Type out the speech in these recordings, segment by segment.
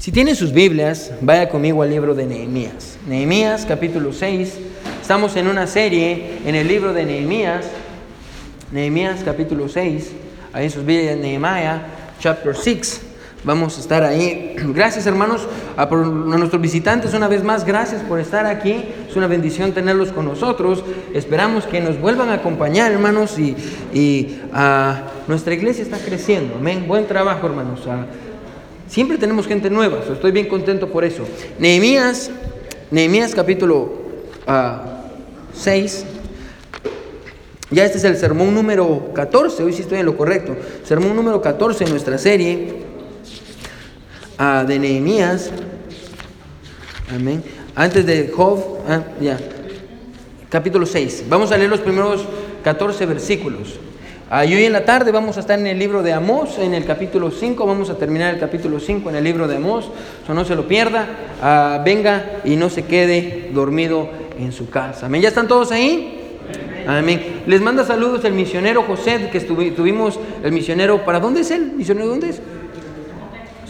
Si tienen sus Biblias, vaya conmigo al libro de Nehemías. Nehemías capítulo 6. Estamos en una serie en el libro de Nehemías. Nehemías capítulo 6. Ahí en sus Biblias, Nehemiah chapter 6. Vamos a estar ahí. Gracias hermanos a, nuestros visitantes una vez más. Gracias por estar aquí. Es una bendición tenerlos con nosotros. Esperamos que nos vuelvan a acompañar hermanos y, y ah, nuestra iglesia está creciendo. Amén. Buen trabajo hermanos. Ah, siempre tenemos gente nueva. estoy bien contento por eso. Nehemías, Nehemías capítulo 6. Ah, ya este es el sermón número 14. Hoy sí estoy en lo correcto. Sermón número 14 en nuestra serie de Nehemías. Amén. Antes de Job, ah, ya. Capítulo 6. Vamos a leer los primeros 14 versículos. Ah, y hoy en la tarde vamos a estar en el libro de Amós, en el capítulo 5. Vamos a terminar el capítulo 5 en el libro de Amós. So no se lo pierda. Ah, venga y no se quede dormido en su casa. Amén. ¿Ya están todos ahí? Amén. Les manda saludos el misionero José, que tuvimos el misionero. ¿Para dónde es él? ¿Misionero dónde es?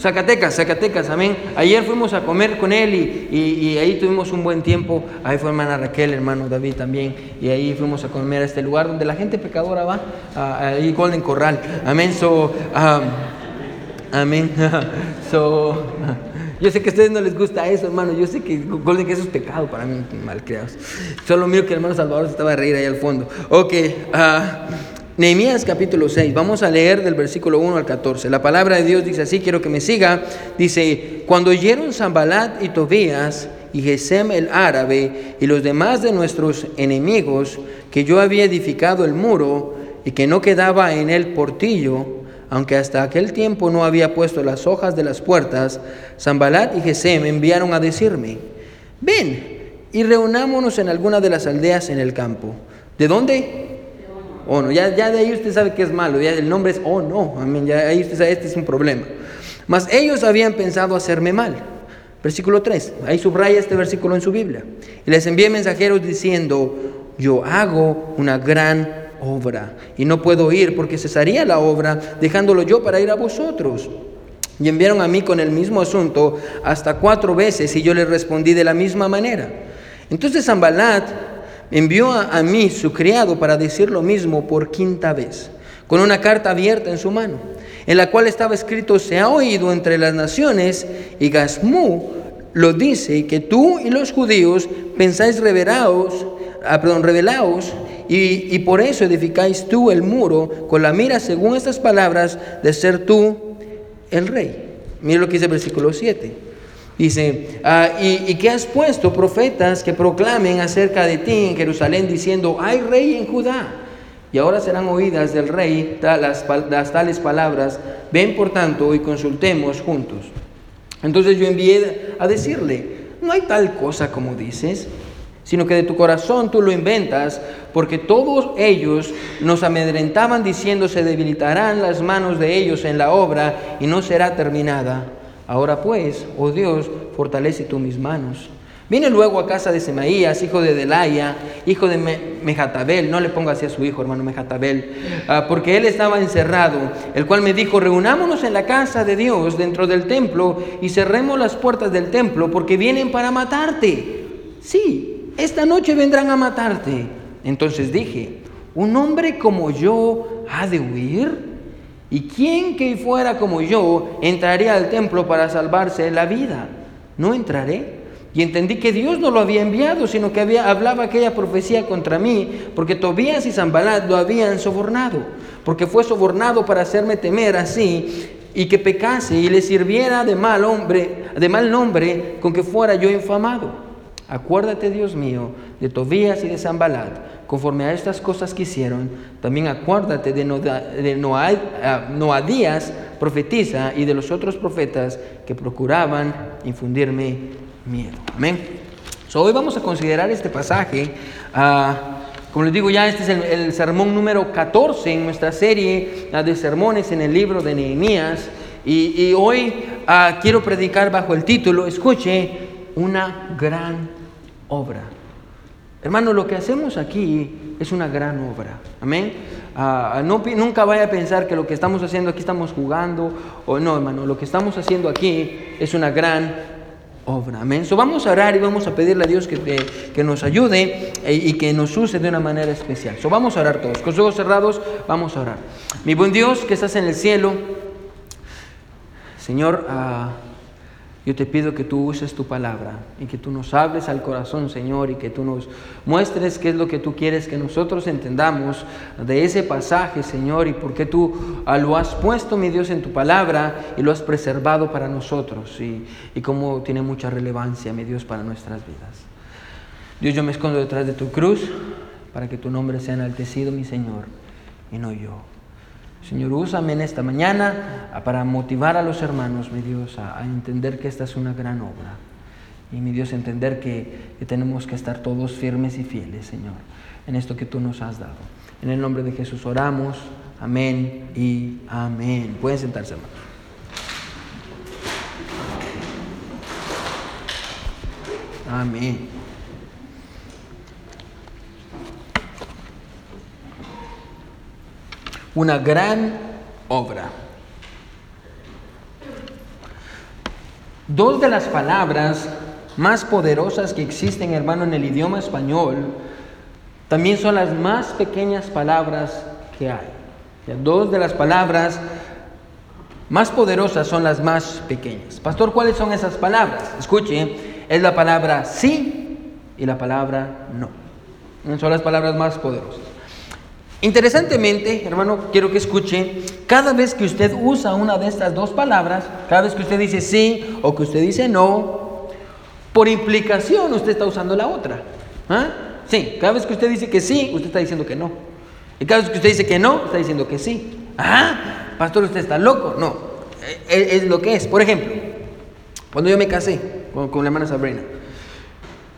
Zacatecas, Zacatecas, amén. Ayer fuimos a comer con él y, ahí tuvimos un buen tiempo. Ahí fue hermana Raquel, hermano David también. Y ahí fuimos a comer a este lugar donde la gente pecadora va, ahí Golden Corral. Amén. So, amén. so, yo sé que a ustedes no les gusta eso, hermano. Yo sé que Golden que eso es pecado para mí, mal creados. Solo miro que el hermano Salvador se estaba a reír ahí al fondo. Ok. Uh, Nehemías capítulo 6, vamos a leer del versículo 1 al 14. La palabra de Dios dice así, quiero que me siga. Dice, cuando oyeron Zambalat y Tobías y Gesem el árabe y los demás de nuestros enemigos que yo había edificado el muro y que no quedaba en él portillo, aunque hasta aquel tiempo no había puesto las hojas de las puertas, Zambalat y Gesem enviaron a decirme, ven y reunámonos en alguna de las aldeas en el campo. ¿De dónde? Oh no. Ya, ya de ahí usted sabe que es malo, ya el nombre es oh no, amén, ya ahí usted sabe, este es un problema. Mas ellos habían pensado hacerme mal. Versículo 3, ahí subraya este versículo en su Biblia. Y les envié mensajeros diciendo, yo hago una gran obra y no puedo ir porque cesaría la obra dejándolo yo para ir a vosotros. Y enviaron a mí con el mismo asunto hasta cuatro veces y yo les respondí de la misma manera. Entonces Zambalat envió a, mí su criado para decir lo mismo por quinta vez, con una carta abierta en su mano, en la cual estaba escrito, se ha oído entre las naciones, y Gasmú lo dice, que tú y los judíos pensáis revelaos, ah, perdón, revelaos, y, y por eso edificáis tú el muro con la mira, según estas palabras, de ser tú el rey. Mira lo que dice el versículo 7. Dice, ah, y, que has puesto profetas que proclamen acerca de ti en Jerusalén diciendo, hay rey en Judá. Y ahora serán oídas del rey las tales palabras. Ven por tanto y consultemos juntos. Entonces yo envié a decirle, no hay tal cosa como dices, sino que de tu corazón tú lo inventas, porque todos ellos nos amedrentaban diciendo se debilitarán las manos de ellos en la obra y no será terminada. Ahora pues, oh Dios, fortalece tú mis manos. Vine luego a casa de Semaías, hijo de Delaya, hijo de Mejatabel, no le ponga así a su hijo, hermano Mejatabel, ah, porque él estaba encerrado, el cual me dijo, reunámonos en la casa de Dios dentro del templo y cerremos las puertas del templo, porque vienen para matarte. Sí, esta noche vendrán a matarte. Entonces dije, ¿un hombre como yo ha de huir? ¿Y quién que fuera como yo entraría al templo para salvarse la vida? No entraré. Y entendí que Dios no lo había enviado, sino que había, hablaba aquella profecía contra mí, porque Tobías y Zambalat lo habían sobornado, porque fue sobornado para hacerme temer así y que pecase y le sirviera de mal hombre, de mal nombre, con que fuera yo infamado. Acuérdate, Dios mío, de Tobías y de Zambalat Conforme a estas cosas que hicieron, también acuérdate de, Noadías, profetiza, y de los otros profetas que procuraban infundirme miedo. Amén. hoy vamos a considerar este pasaje. Ah, como les digo, ya este es el, sermón número 14 en nuestra serie ah, de sermones en el libro de Nehemías. Y, hoy ah, quiero predicar bajo el título, escuche, una gran obra. Hermano, lo que hacemos aquí es una gran obra. Amén. Ah, no, nunca vaya a pensar que lo que estamos haciendo aquí estamos jugando o no, hermano. Lo que estamos haciendo aquí es una gran obra. Amén. So, vamos a orar y vamos a pedirle a Dios que, que nos ayude eh, y que nos use de una manera especial. So, vamos a orar todos. Con los ojos cerrados, vamos a orar. Mi buen Dios que estás en el cielo, Señor, uh, yo te pido que tú uses tu palabra y que tú nos hables al corazón, Señor, y que tú nos muestres qué es lo que tú quieres que nosotros entendamos de ese pasaje, Señor, y por qué tú ah, lo has puesto, mi Dios, en tu palabra y lo has preservado para nosotros y, y cómo tiene mucha relevancia, mi Dios, para nuestras vidas. Dios, yo me escondo detrás de tu cruz para que tu nombre sea enaltecido, mi Señor, y no yo. Señor, úsame en esta mañana para motivar a los hermanos, mi Dios, a, entender que esta es una gran obra. Y mi Dios, entender que, que tenemos que estar todos firmes y fieles, Señor, en esto que tú nos has dado. En el nombre de Jesús oramos. Amén y amén. Pueden sentarse, hermanos. Amén. Una gran obra. Dos de las palabras más poderosas que existen, hermano, en el idioma español, también son las más pequeñas palabras que hay. Dos de las palabras más poderosas son las más pequeñas. Pastor, ¿cuáles son esas palabras? Escuche, es la palabra sí y la palabra no. Son las palabras más poderosas. Interesantemente, hermano, quiero que escuche, cada vez que usted usa una de estas dos palabras, cada vez que usted dice sí o que usted dice no, por implicación usted está usando la otra. ¿Ah? Sí, cada vez que usted dice que sí, usted está diciendo que no. Y cada vez que usted dice que no, está diciendo que sí. Ah, pastor, usted está loco. No, e, e, es, lo que es. Por ejemplo, cuando yo me casé con, con la hermana Sabrina,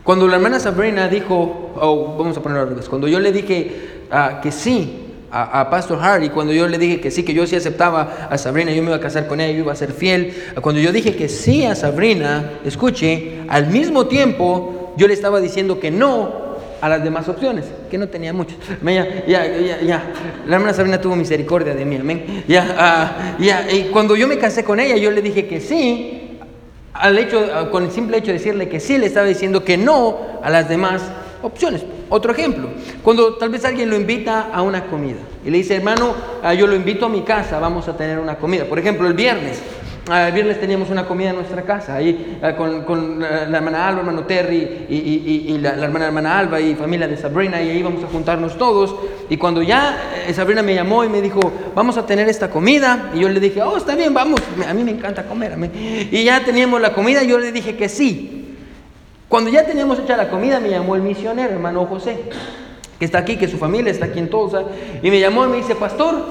cuando la hermana Sabrina dijo, oh, vamos a ponerlo al revés, cuando yo le dije que sí a, Pastor Harry, cuando yo le dije que sí, que yo sí aceptaba a Sabrina, yo me iba a casar con ella, yo iba a ser fiel, cuando yo dije que sí a Sabrina, escuche, al mismo tiempo yo le estaba diciendo que no a las demás opciones, que no tenía muchas. Ya, ya, ya, La hermana Sabrina tuvo misericordia de mí, amén. Ya, ah, ya, y cuando yo me casé con ella, yo le dije que sí, al hecho, con el simple hecho de decirle que sí, le estaba diciendo que no a las demás opciones. Otro ejemplo, cuando tal vez alguien lo invita a una comida y le dice, hermano, ah, yo lo invito a mi casa, vamos a tener una comida. Por ejemplo, el viernes, ah, el viernes teníamos una comida en nuestra casa, ahí ah, con, la hermana Alba, hermano Terry y, la, hermana hermana Alba y familia de Sabrina, y ahí vamos a juntarnos todos. Y cuando ya eh, Sabrina me llamó y me dijo, vamos a tener esta comida, y yo le dije, oh, está bien, vamos, a mí me encanta comer. Y ya teníamos la comida, y yo le dije que sí. Cuando ya teníamos hecha la comida, me llamó el misionero, hermano José, que está aquí, que su familia está aquí en Tulsa, y me llamó y me dice, pastor,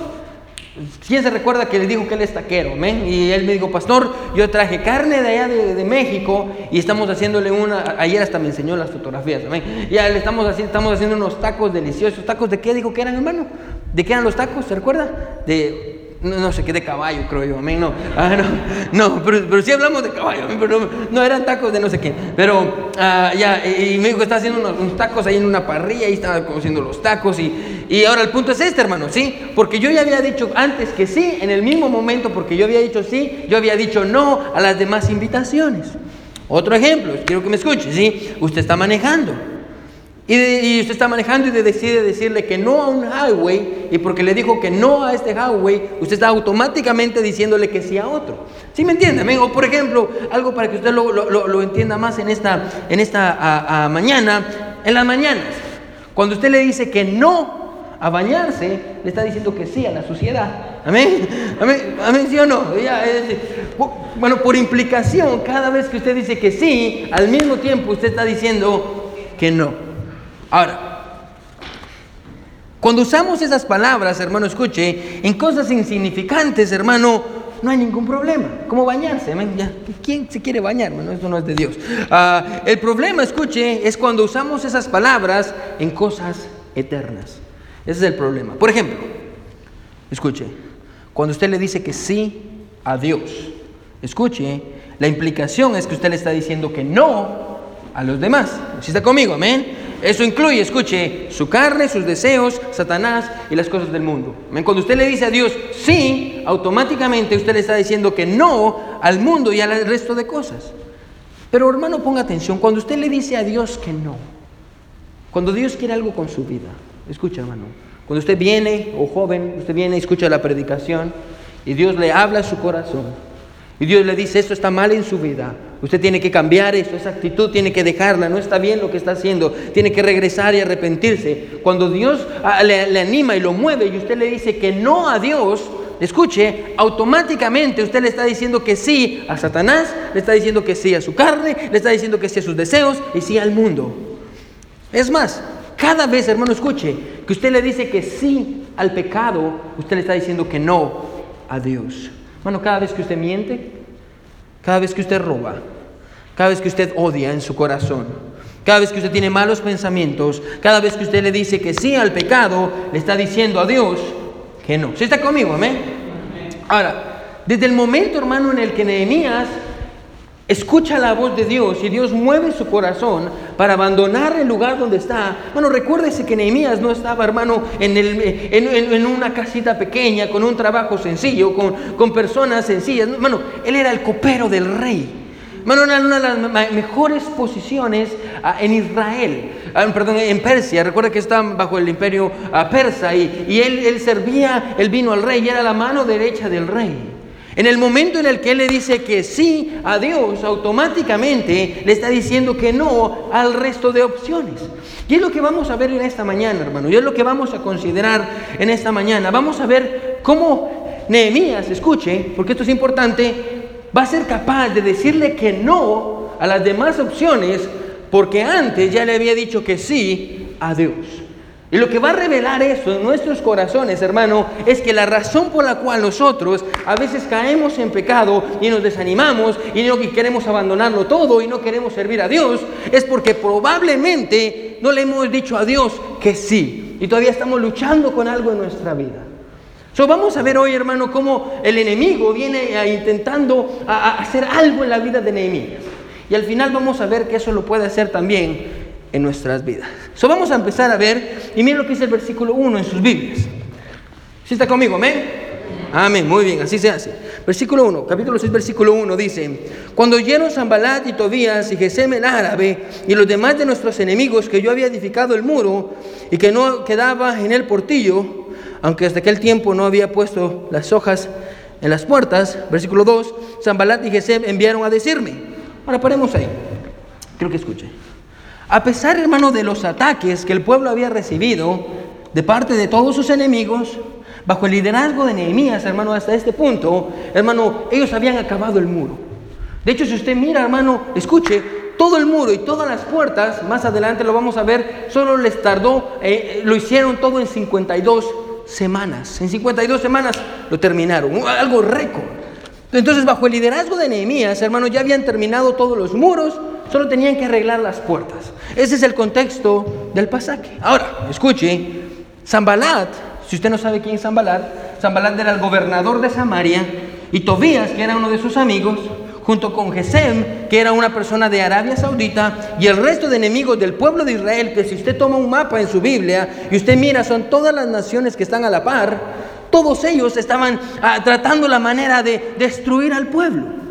¿quién se recuerda que le dijo que él es taquero? Y él me dijo, pastor, yo traje carne de allá de, México y estamos haciéndole una, ayer hasta me enseñó las fotografías, Ya le estamos haciendo, estamos haciendo unos tacos deliciosos. ¿Tacos de qué dijo que eran, hermano? ¿De qué eran los tacos? ¿Se recuerda? De no, sé qué de caballo, creo yo, amén, no, ah, no, no pero, pero, sí hablamos de caballo, pero no, eran tacos de no sé qué, pero ah, ya, y, me dijo está haciendo unos, tacos ahí en una parrilla, ahí estaba haciendo los tacos, y, y ahora el punto es este, hermano, ¿sí? Porque yo ya había dicho antes que sí, en el mismo momento, porque yo había dicho sí, yo había dicho no a las demás invitaciones. Otro ejemplo, quiero que me escuche, ¿sí? Usted está manejando. Y, usted está manejando y decide decirle que no a un highway, y porque le dijo que no a este highway, usted está automáticamente diciéndole que sí a otro. ¿Sí me entiende? O por ejemplo, algo para que usted lo, entienda más en esta, en esta mañana, en las mañanas, cuando usted le dice que no a bañarse, le está diciendo que sí a la suciedad. Amén. Amén. Amén, ¿sí o no? bueno, por implicación, cada vez que usted dice que sí, al mismo tiempo usted está diciendo que no. Ahora, cuando usamos esas palabras, hermano, escuche, en cosas insignificantes, hermano, no hay ningún problema. ¿Cómo bañarse? ¿Quién se quiere bañar? Bueno, eso no es de Dios. Ah, el problema, escuche, es cuando usamos esas palabras en cosas eternas. Ese es el problema. Por ejemplo, escuche, cuando usted le dice que sí a Dios, escuche, la implicación es que usted le está diciendo que no a los demás. ¿Sí está conmigo? Amén. Eso incluye, escuche, su carne, sus deseos, Satanás y las cosas del mundo. Cuando usted le dice a Dios sí, automáticamente usted le está diciendo que no al mundo y al resto de cosas. Pero hermano, ponga atención, cuando usted le dice a Dios que no, cuando Dios quiere algo con su vida, escucha hermano, cuando usted viene, o joven, usted viene y escucha la predicación y Dios le habla a su corazón y Dios le dice, esto está mal en su vida, usted tiene que cambiar eso, esa actitud tiene que dejarla, no está bien lo que está haciendo, tiene que regresar y arrepentirse. Cuando Dios ah, le, anima y lo mueve y usted le dice que no a Dios, escuche, automáticamente usted le está diciendo que sí a Satanás, le está diciendo que sí a su carne, le está diciendo que sí a sus deseos y sí al mundo. Es más, cada vez, hermano, escuche, que usted le dice que sí al pecado, usted le está diciendo que no a Dios. Bueno, cada vez que usted miente, cada vez que usted roba, cada vez que usted odia en su corazón, cada vez que usted tiene malos pensamientos, cada vez que usted le dice que sí al pecado, le está diciendo a Dios que no. ¿Sí está conmigo? Amén. Ahora, desde el momento, hermano, en el que Nehemías escucha la voz de Dios y Dios mueve su corazón para abandonar el lugar donde está. Bueno, recuérdese que Nehemías no estaba, hermano, en, el, en, una casita pequeña, con un trabajo sencillo, con, con personas sencillas. Bueno, él era el copero del rey. Bueno, una, de las mejores posiciones ah, en Israel, ah, perdón, en Persia. Recuerda que están bajo el imperio ah, persa y, y él, él servía el vino al rey y era la mano derecha del rey. En el momento en el que él le dice que sí a Dios, automáticamente le está diciendo que no al resto de opciones. Y es lo que vamos a ver en esta mañana, hermano. Y es lo que vamos a considerar en esta mañana. Vamos a ver cómo Nehemías, escuche, porque esto es importante, va a ser capaz de decirle que no a las demás opciones porque antes ya le había dicho que sí a Dios. Y lo que va a revelar eso en nuestros corazones, hermano, es que la razón por la cual nosotros a veces caemos en pecado y nos desanimamos y no queremos abandonarlo todo y no queremos servir a Dios, es porque probablemente no le hemos dicho a Dios que sí. Y todavía estamos luchando con algo en nuestra vida. So, vamos a ver hoy, hermano, cómo el enemigo viene intentando hacer algo en la vida de Nehemías. Y al final vamos a ver que eso lo puede hacer también en nuestras vidas. So, vamos a empezar a ver, y miren lo que dice el versículo 1 en sus Biblias. ¿Sí está conmigo? Amén. Amén, muy bien, así se hace. Versículo 1, capítulo 6, versículo 1 dice, Cuando oyeron Zambalat y Tobías y Gesem el árabe y los demás de nuestros enemigos que yo había edificado el muro y que no quedaba en el portillo, aunque hasta aquel tiempo no había puesto las hojas en las puertas, versículo 2, Zambalat y Gesem enviaron a decirme. Ahora paremos ahí. Quiero que escuche. A pesar, hermano, de los ataques que el pueblo había recibido de parte de todos sus enemigos, bajo el liderazgo de Nehemías, hermano, hasta este punto, hermano, ellos habían acabado el muro. De hecho, si usted mira, hermano, escuche, todo el muro y todas las puertas, más adelante lo vamos a ver, solo les tardó, eh, lo hicieron todo en 52 semanas. En 52 semanas lo terminaron, algo récord. Entonces, bajo el liderazgo de Nehemías, hermanos, ya habían terminado todos los muros, solo tenían que arreglar las puertas. Ese es el contexto del pasaje. Ahora, escuche, Zambalat, si usted no sabe quién es Zambalat, Zambalat era el gobernador de Samaria y Tobías, que era uno de sus amigos, junto con Gesem, que era una persona de Arabia Saudita, y el resto de enemigos del pueblo de Israel, que si usted toma un mapa en su Biblia y usted mira, son todas las naciones que están a la par, todos ellos estaban ah, tratando la manera de destruir al pueblo.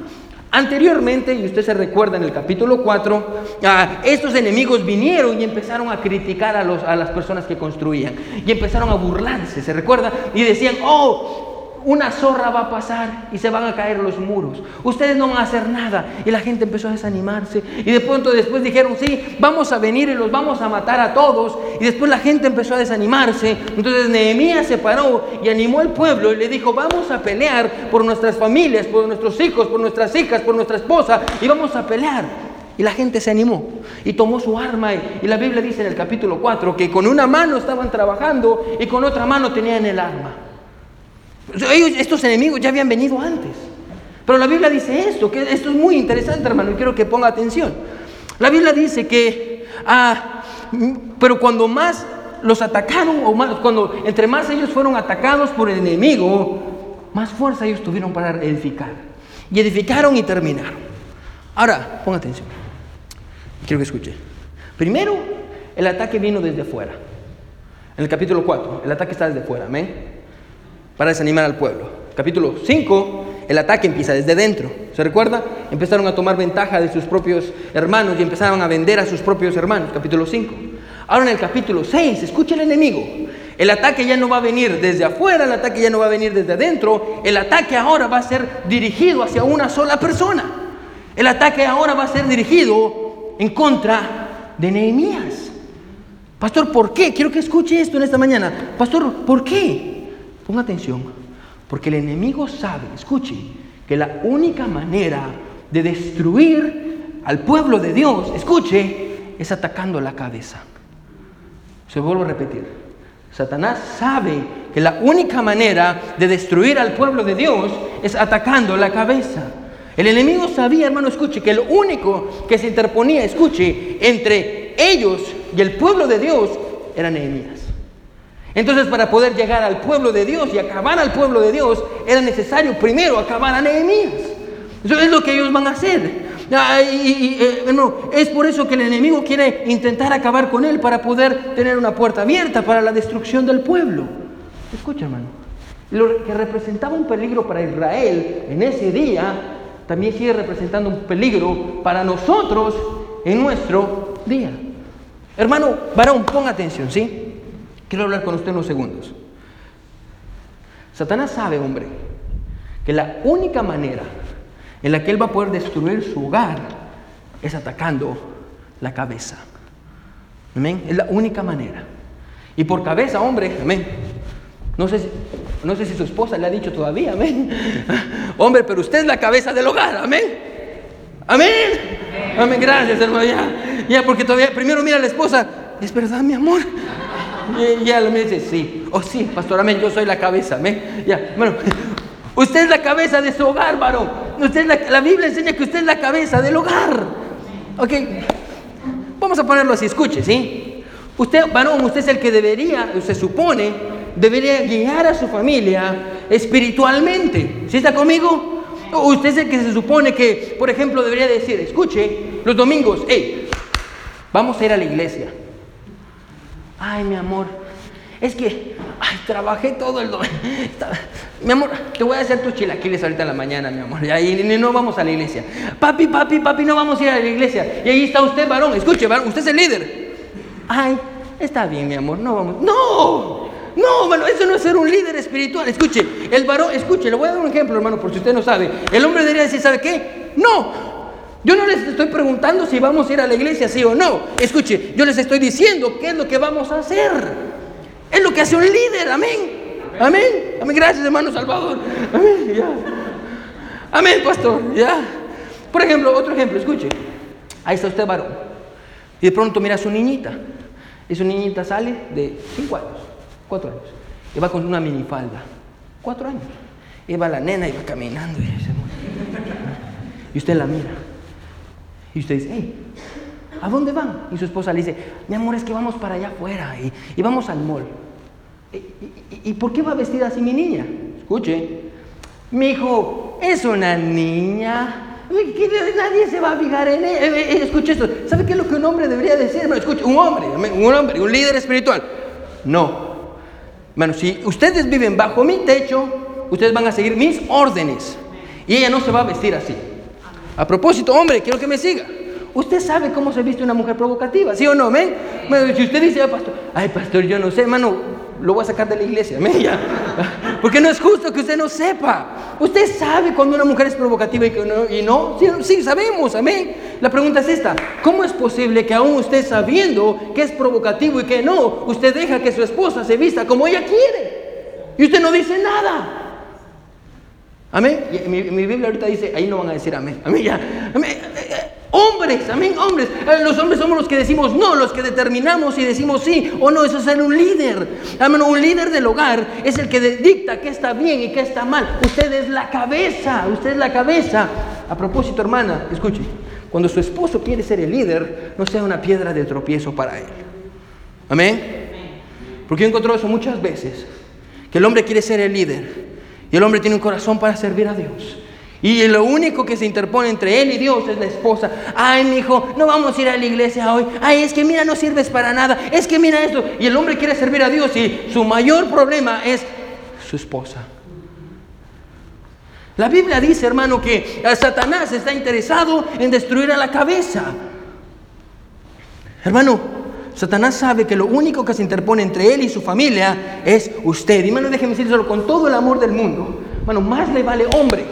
Anteriormente, y usted se recuerda en el capítulo 4, ah, estos enemigos vinieron y empezaron a criticar a, los, a las personas que construían. Y empezaron a burlarse, ¿se recuerda? Y decían, oh, una zorra va a pasar y se van a caer los muros. Ustedes no van a hacer nada. Y la gente empezó a desanimarse. Y de pronto después dijeron, sí, vamos a venir y los vamos a matar a todos. Y después la gente empezó a desanimarse. Entonces Nehemías se paró y animó al pueblo y le dijo, vamos a pelear por nuestras familias, por nuestros hijos, por nuestras hijas, por nuestra esposa. Y vamos a pelear. Y la gente se animó y tomó su arma. Y, la Biblia dice en el capítulo 4 que con una mano estaban trabajando y con otra mano tenían el arma. Estos enemigos ya habían venido antes. Pero la Biblia dice esto, que esto es muy interesante, hermano, y quiero que ponga atención. La Biblia dice que, ah, pero cuando más los atacaron, o más, cuando entre más ellos fueron atacados por el enemigo, más fuerza ellos tuvieron para edificar. Y edificaron y terminaron. Ahora, ponga atención. Quiero que escuche. Primero, el ataque vino desde afuera. En el capítulo 4, el ataque está desde afuera, amén. Para desanimar al pueblo. Capítulo 5, el ataque empieza desde dentro. ¿Se recuerda? Empezaron a tomar ventaja de sus propios hermanos y empezaron a vender a sus propios hermanos. Capítulo 5. Ahora en el capítulo 6, escucha el enemigo. El ataque ya no va a venir desde afuera, el ataque ya no va a venir desde adentro. El ataque ahora va a ser dirigido hacia una sola persona. El ataque ahora va a ser dirigido en contra de Nehemías. Pastor, ¿por qué? Quiero que escuche esto en esta mañana. Pastor, ¿por qué? Ponga atención. Porque el enemigo sabe, escuche, que la única manera de destruir al pueblo de Dios, escuche, es atacando la cabeza. Se vuelvo a repetir. Satanás sabe que la única manera de destruir al pueblo de Dios es atacando la cabeza. El enemigo sabía, hermano, escuche, que el único que se interponía, escuche, entre ellos y el pueblo de Dios era Nehemías. Entonces, para poder llegar al pueblo de Dios y acabar al pueblo de Dios, era necesario primero acabar a Nehemías. Eso es lo que ellos van a hacer. Y, eh, es por eso que el enemigo quiere intentar acabar con él para poder tener una puerta abierta para la destrucción del pueblo. Escucha, hermano. Lo que representaba un peligro para Israel en ese día, también sigue representando un peligro para nosotros en nuestro día. Hermano, varón, ponga atención, ¿sí? Quiero hablar con usted unos segundos. Satanás sabe, hombre, que la única manera en la que Él va a poder destruir su hogar es atacando la cabeza. Amén. Es la única manera. Y por cabeza, hombre, amén. No sé, si, no sé si su esposa le ha dicho todavía, amén. Hombre, pero usted es la cabeza del hogar, amén. Amén. Amén, gracias, hermano. Ya, ya, porque todavía, primero mira a la esposa, ¿es verdad, mi amor? Y ya me dice, sí. Oh, sí, pastor, amén, yo soy la cabeza, amén. Ya, bueno, usted es la cabeza de su hogar, varón. Usted la, Biblia enseña que usted es la cabeza del hogar. Ok, vamos a ponerlo así, escuche, ¿sí? Usted, varón, usted es el que debería, se supone, debería guiar a su familia espiritualmente. ¿Sí está conmigo? Usted es el que se supone que, por ejemplo, debería decir, escuche, los domingos, hey, vamos a ir a la iglesia. Ay, mi amor, es que ay, trabajé todo el domingo. Mi amor, te voy a hacer tus chilaquiles ahorita en la mañana, mi amor. Y no vamos a la iglesia. Papi, papi, papi, no vamos a ir a la iglesia. Y ahí está usted, varón. Escuche, varón, usted es el líder. Ay, está bien, mi amor, no vamos. ¡No! No, hermano, eso no es ser un líder espiritual. Escuche, el varón, escuche, le voy a dar un ejemplo, hermano, por si usted no sabe. El hombre debería decir, ¿sabe qué? No. Yo no les estoy preguntando si vamos a ir a la iglesia, sí o no. Escuche, yo les estoy diciendo qué es lo que vamos a hacer. Es lo que hace un líder, amén. Amén. Amén. Gracias, hermano Salvador. Amén. Ya. Amén, pastor. Ya. Por ejemplo, otro ejemplo, escuche. Ahí está usted varón. Y de pronto mira a su niñita. Y su niñita sale de 5 años, 4 años. Y va con una minifalda. 4 años. Y va la nena y va caminando. Y, y usted la mira. Y usted dice, hey, ¿a dónde van? Y su esposa le dice, mi amor, es que vamos para allá afuera y, vamos al mall. ¿Y, por qué va vestida así mi niña? Escuche, mi hijo es una niña. Nadie se va a fijar en él. Eh, eh, escuche esto. ¿Sabe qué es lo que un hombre debería decir? escuche, un hombre, un hombre, un líder espiritual. No. Bueno, si ustedes viven bajo mi techo, ustedes van a seguir mis órdenes. Y ella no se va a vestir así. A propósito, hombre, quiero que me siga. Usted sabe cómo se viste una mujer provocativa, ¿sí o no? Bueno, si usted dice, ay, pastor, ay, pastor, yo no sé, hermano, lo voy a sacar de la iglesia, ¿men? Porque no es justo que usted no sepa. Usted sabe cuando una mujer es provocativa y que no, y no. Sí, sí, sabemos, amén. La pregunta es esta: ¿cómo es posible que aún usted sabiendo que es provocativo y que no, usted deja que su esposa se vista como ella quiere? Y usted no dice nada. Amén. mi, Biblia ahorita dice, ahí no van a decir amén. Amén, ya. Hombres, amén, hombres. Eh, los hombres somos los que decimos no, los que determinamos y decimos sí o no. Eso es ser un líder. Amén, un líder del hogar es el que dicta qué está bien y qué está mal. Usted es la cabeza, usted es la cabeza. A propósito, hermana, escuche. Cuando su esposo quiere ser el líder, no sea una piedra de tropiezo para él. Amén. Porque yo encontrado eso muchas veces. Que el hombre quiere ser el líder. Y el hombre tiene un corazón para servir a Dios. Y lo único que se interpone entre él y Dios es la esposa. Ay, mi hijo, no vamos a ir a la iglesia hoy. Ay, es que mira, no sirves para nada. Es que mira esto. Y el hombre quiere servir a Dios y su mayor problema es su esposa. La Biblia dice, hermano, que Satanás está interesado en destruir a la cabeza. Hermano, Satanás sabe que lo único que se interpone entre él y su familia es usted. Y hermano, déjeme decirlo con todo el amor del mundo. Hermano, más le vale hombre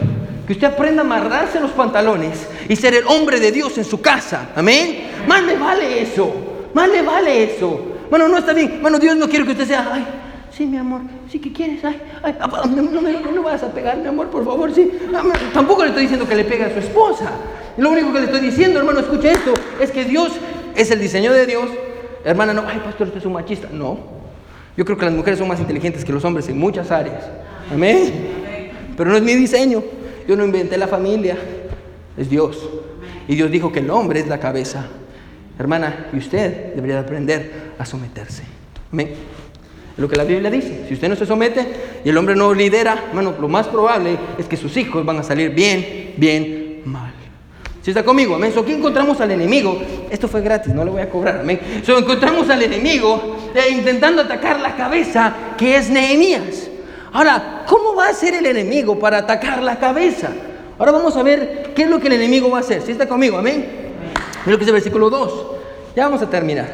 que usted aprenda a amarrarse los pantalones y ser el hombre de Dios en su casa. Amén. Más le vale eso. Más le vale eso. Bueno, no está bien. Bueno, Dios no quiere que usted sea, ay, sí, mi amor, sí que quieres, ay, ay, no, no, no, vas a pegar, mi amor, por favor, sí. tampoco le estoy diciendo que le pegue a su esposa. Lo único que le estoy diciendo, hermano, escuche esto, es que Dios es el diseño de Dios. Hermana, no, ay, pastor, usted es un machista. No. Yo creo que las mujeres son más inteligentes que los hombres en muchas áreas. Amén. Pero no es mi diseño. Yo no inventé la familia, es Dios. Y Dios dijo que el hombre es la cabeza. Hermana, y usted debería aprender a someterse. Amén. Lo que la Biblia dice. Si usted no se somete y el hombre no lidera, hermano, lo más probable es que sus hijos van a salir bien, bien. Si está conmigo, amén. So, aquí encontramos al enemigo. Esto fue gratis, no le voy a cobrar, amén. So, encontramos al enemigo eh, intentando atacar la cabeza, que es Nehemías. Ahora, ¿cómo va a ser el enemigo para atacar la cabeza? Ahora vamos a ver qué es lo que el enemigo va a hacer. Si está conmigo, amén. Mira lo que es el versículo 2. Ya vamos a terminar.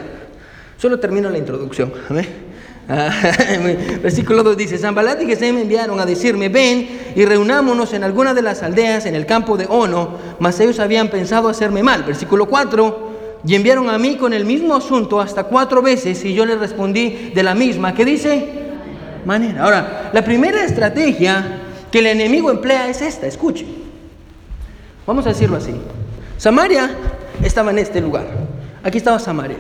Solo termino la introducción. Amén. Ah, versículo 2 dice, Zambalat y Gesem enviaron a decirme, ven y reunámonos en alguna de las aldeas en el campo de Ono, mas ellos habían pensado hacerme mal. Versículo 4, y enviaron a mí con el mismo asunto hasta cuatro veces y yo les respondí de la misma. ¿Qué dice? manera. Ahora, la primera estrategia que el enemigo emplea es esta, escuche. Vamos a decirlo así. Samaria estaba en este lugar. Aquí estaba Samaria.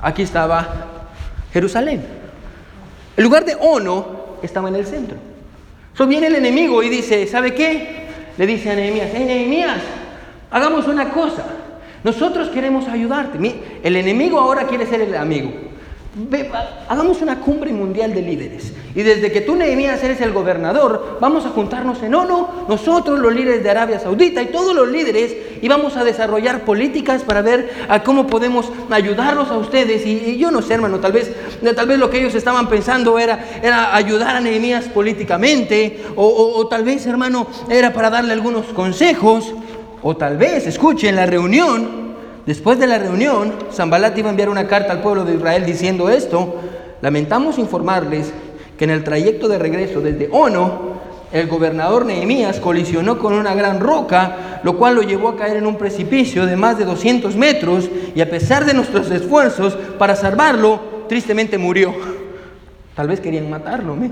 Aquí estaba Jerusalén. El lugar de Ono estaba en el centro. So viene el enemigo y dice, ¿sabe qué? Le dice a Nehemías, hey Nehemías, hagamos una cosa. Nosotros queremos ayudarte. El enemigo ahora quiere ser el amigo hagamos una cumbre mundial de líderes. Y desde que tú, Nehemías, eres el gobernador, vamos a juntarnos en ONU, nosotros, los líderes de Arabia Saudita y todos los líderes, y vamos a desarrollar políticas para ver cómo podemos ayudarlos a ustedes. Y, yo no sé, hermano, tal vez, tal vez lo que ellos estaban pensando era, era ayudar a Nehemías políticamente, o, o tal vez, hermano, era para darle algunos consejos, o tal vez, escuche, en la reunión Después de la reunión, Zambalat iba a enviar una carta al pueblo de Israel diciendo esto. Lamentamos informarles que en el trayecto de regreso desde Ono, el gobernador Nehemías colisionó con una gran roca, lo cual lo llevó a caer en un precipicio de más de 200 metros y a pesar de nuestros esfuerzos para salvarlo, tristemente murió. Tal vez querían matarlo. ¿me?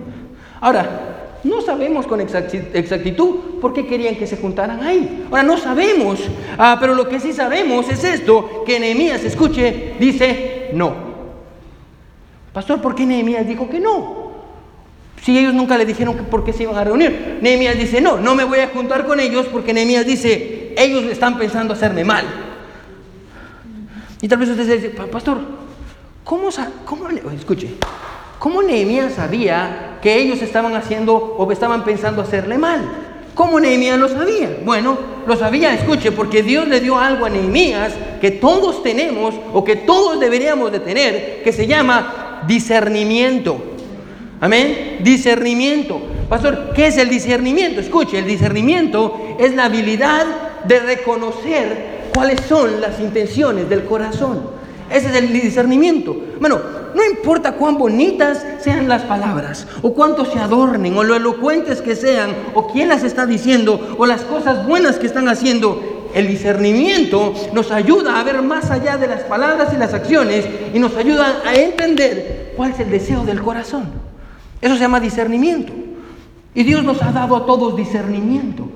Ahora, no sabemos con exactitud por qué querían que se juntaran ahí. Ahora no sabemos, ah, pero lo que sí sabemos es esto, que Nehemías, escuche, dice no. Pastor, ¿por qué Nehemías dijo que no? Si ellos nunca le dijeron que por qué se iban a reunir. Nehemías dice, no, no me voy a juntar con ellos porque Nehemías dice, ellos están pensando hacerme mal. Y tal vez usted pastor, ¿cómo, cómo escuche, ¿Cómo Nehemías sabía que ellos estaban haciendo o estaban pensando hacerle mal? ¿Cómo Nehemías lo sabía? Bueno, lo sabía, escuche, porque Dios le dio algo a Nehemías que todos tenemos o que todos deberíamos de tener, que se llama discernimiento. Amén, discernimiento. Pastor, ¿qué es el discernimiento? Escuche, el discernimiento es la habilidad de reconocer cuáles son las intenciones del corazón. Ese es el discernimiento. Bueno, no importa cuán bonitas sean las palabras, o cuánto se adornen, o lo elocuentes que sean, o quién las está diciendo, o las cosas buenas que están haciendo. El discernimiento nos ayuda a ver más allá de las palabras y las acciones y nos ayuda a entender cuál es el deseo del corazón. Eso se llama discernimiento. Y Dios nos ha dado a todos discernimiento.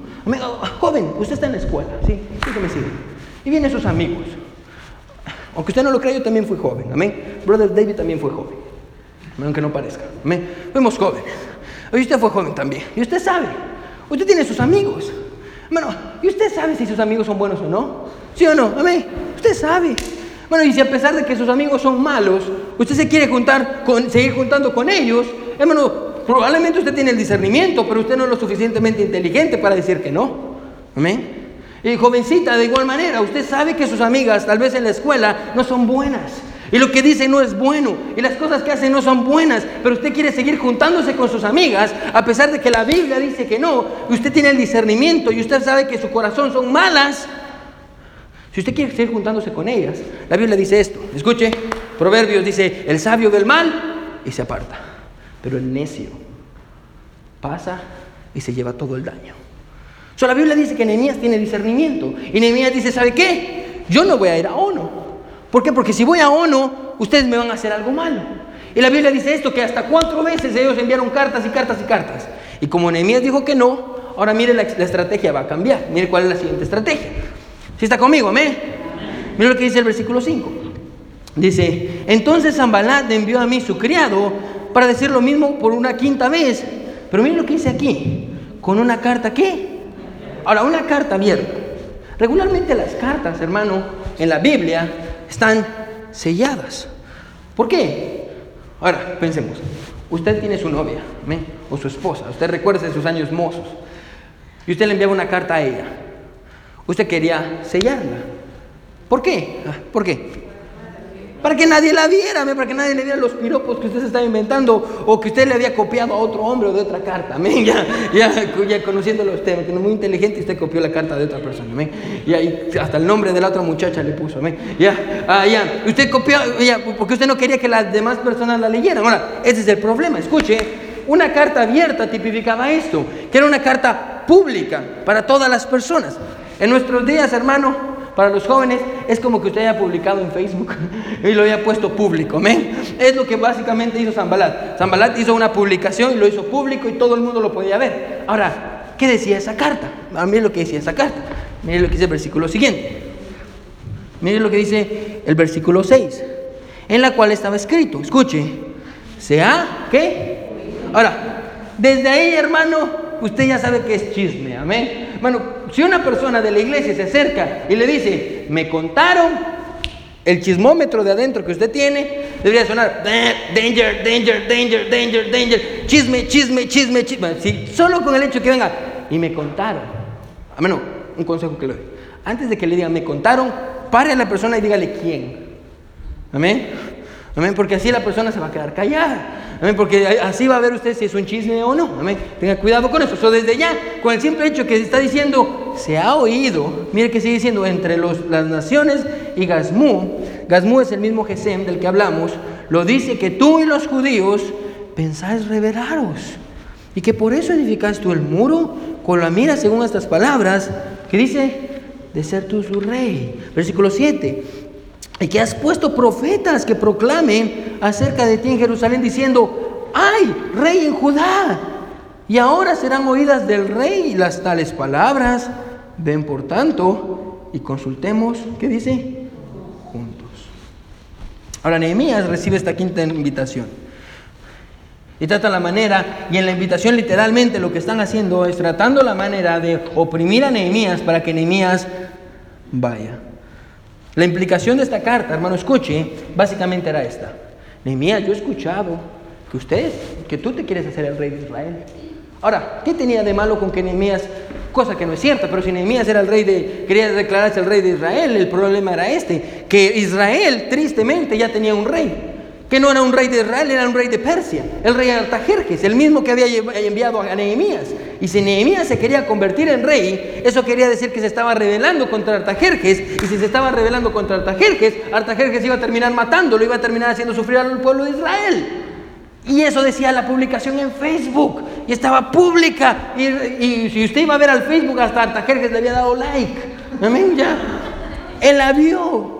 Joven, usted está en la escuela, ¿sí? Me sigue. Y vienen sus amigos. Aunque usted no lo crea, yo también fui joven. Amén. Brother David también fue joven. Aunque no parezca. Amén. Fuimos jóvenes. Y usted fue joven también. Y usted sabe. Usted tiene sus amigos. Bueno, y usted sabe si sus amigos son buenos o no. ¿Sí o no? Amén. Usted sabe. Bueno, y si a pesar de que sus amigos son malos, usted se quiere juntar con, seguir juntando con ellos, hermano, probablemente usted tiene el discernimiento, pero usted no es lo suficientemente inteligente para decir que no. Amén. Y jovencita, de igual manera, usted sabe que sus amigas, tal vez en la escuela, no son buenas. Y lo que dicen no es bueno. Y las cosas que hacen no son buenas. Pero usted quiere seguir juntándose con sus amigas, a pesar de que la Biblia dice que no. Usted tiene el discernimiento y usted sabe que su corazón son malas. Si usted quiere seguir juntándose con ellas, la Biblia dice esto. Escuche, Proverbios dice, el sabio del mal y se aparta. Pero el necio pasa y se lleva todo el daño. So, la Biblia dice que Nehemías tiene discernimiento. Y Nehemías dice, ¿sabe qué? Yo no voy a ir a ONU. ¿Por qué? Porque si voy a ONU, ustedes me van a hacer algo malo. Y la Biblia dice esto, que hasta cuatro veces ellos enviaron cartas y cartas y cartas. Y como Nehemías dijo que no, ahora mire la, estrategia va a cambiar. Mire cuál es la siguiente estrategia. Si está conmigo, amén. Mire lo que dice el versículo 5. Dice, entonces Zambalat envió a mí su criado para decir lo mismo por una quinta vez. Pero mire lo que dice aquí, con una carta, ¿qué? Ahora, una carta abierta. Regularmente las cartas, hermano, en la Biblia están selladas. ¿Por qué? Ahora, pensemos. Usted tiene su novia, ¿me? o su esposa. Usted recuerda sus años mozos. Y usted le enviaba una carta a ella. Usted quería sellarla. ¿Por qué? Ah, ¿Por qué? Para que nadie la viera, para que nadie le viera los piropos que usted se estaba inventando o que usted le había copiado a otro hombre o de otra carta. Ya, ya, ya conociéndolo usted, que es muy inteligente, usted copió la carta de otra persona. Y ahí hasta el nombre de la otra muchacha le puso. Ya, ah, ya, usted copió, ya, porque usted no quería que las demás personas la leyeran. Ahora, ese es el problema. Escuche, una carta abierta tipificaba esto, que era una carta pública para todas las personas. En nuestros días, hermano, para los jóvenes es como que usted haya publicado en Facebook y lo haya puesto público. ¿amén? Es lo que básicamente hizo Zambalat. Zambalat hizo una publicación y lo hizo público y todo el mundo lo podía ver. Ahora, ¿qué decía esa carta? A mí lo que decía esa carta. Mire lo que dice el versículo siguiente. Mire lo que dice el versículo 6, en la cual estaba escrito. Escuche, ¿sea qué? Ahora, desde ahí, hermano, usted ya sabe que es chisme, amén. Bueno, si una persona de la iglesia se acerca y le dice, me contaron, el chismómetro de adentro que usted tiene debería sonar, danger, danger, danger, danger, danger, chisme, chisme, chisme, chisme. Si solo con el hecho que venga, y me contaron, a menos, un consejo que le doy, antes de que le diga, me contaron, pare a la persona y dígale quién. Amén. Amén, porque así la persona se va a quedar callada. Amén, porque así va a ver usted si es un chisme o no. Amén, tenga cuidado con eso. So, desde ya, con el simple hecho que está diciendo, se ha oído, mire que sigue diciendo, entre los, las naciones y Gazmú, Gazmú es el mismo Gesem del que hablamos, lo dice que tú y los judíos pensáis revelaros. Y que por eso edificaste tú el muro con la mira, según estas palabras, que dice, de ser tú su rey. Versículo 7 y que has puesto profetas que proclamen acerca de ti en Jerusalén diciendo, ¡ay, rey en Judá! Y ahora serán oídas del rey las tales palabras. Ven por tanto y consultemos, ¿qué dice? Juntos. Ahora Nehemías recibe esta quinta invitación. Y trata la manera, y en la invitación literalmente lo que están haciendo es tratando la manera de oprimir a Nehemías para que Nehemías vaya. La implicación de esta carta, hermano, escuche, básicamente era esta. Nehemías, yo he escuchado que usted, que tú te quieres hacer el rey de Israel. Ahora, ¿qué tenía de malo con que Nehemías, cosa que no es cierta, pero si Nehemías era el rey de, quería declararse el rey de Israel, el problema era este, que Israel tristemente ya tenía un rey que no era un rey de Israel, era un rey de Persia, el rey Artajerjes, el mismo que había enviado a Nehemías. Y si Nehemías se quería convertir en rey, eso quería decir que se estaba rebelando contra Artajerjes, y si se estaba rebelando contra Artajerjes, Artajerjes iba a terminar matándolo, iba a terminar haciendo sufrir al pueblo de Israel. Y eso decía la publicación en Facebook, y estaba pública, y, si usted iba a ver al Facebook, hasta Artajerjes le había dado like. Amén, ya. Él la vio.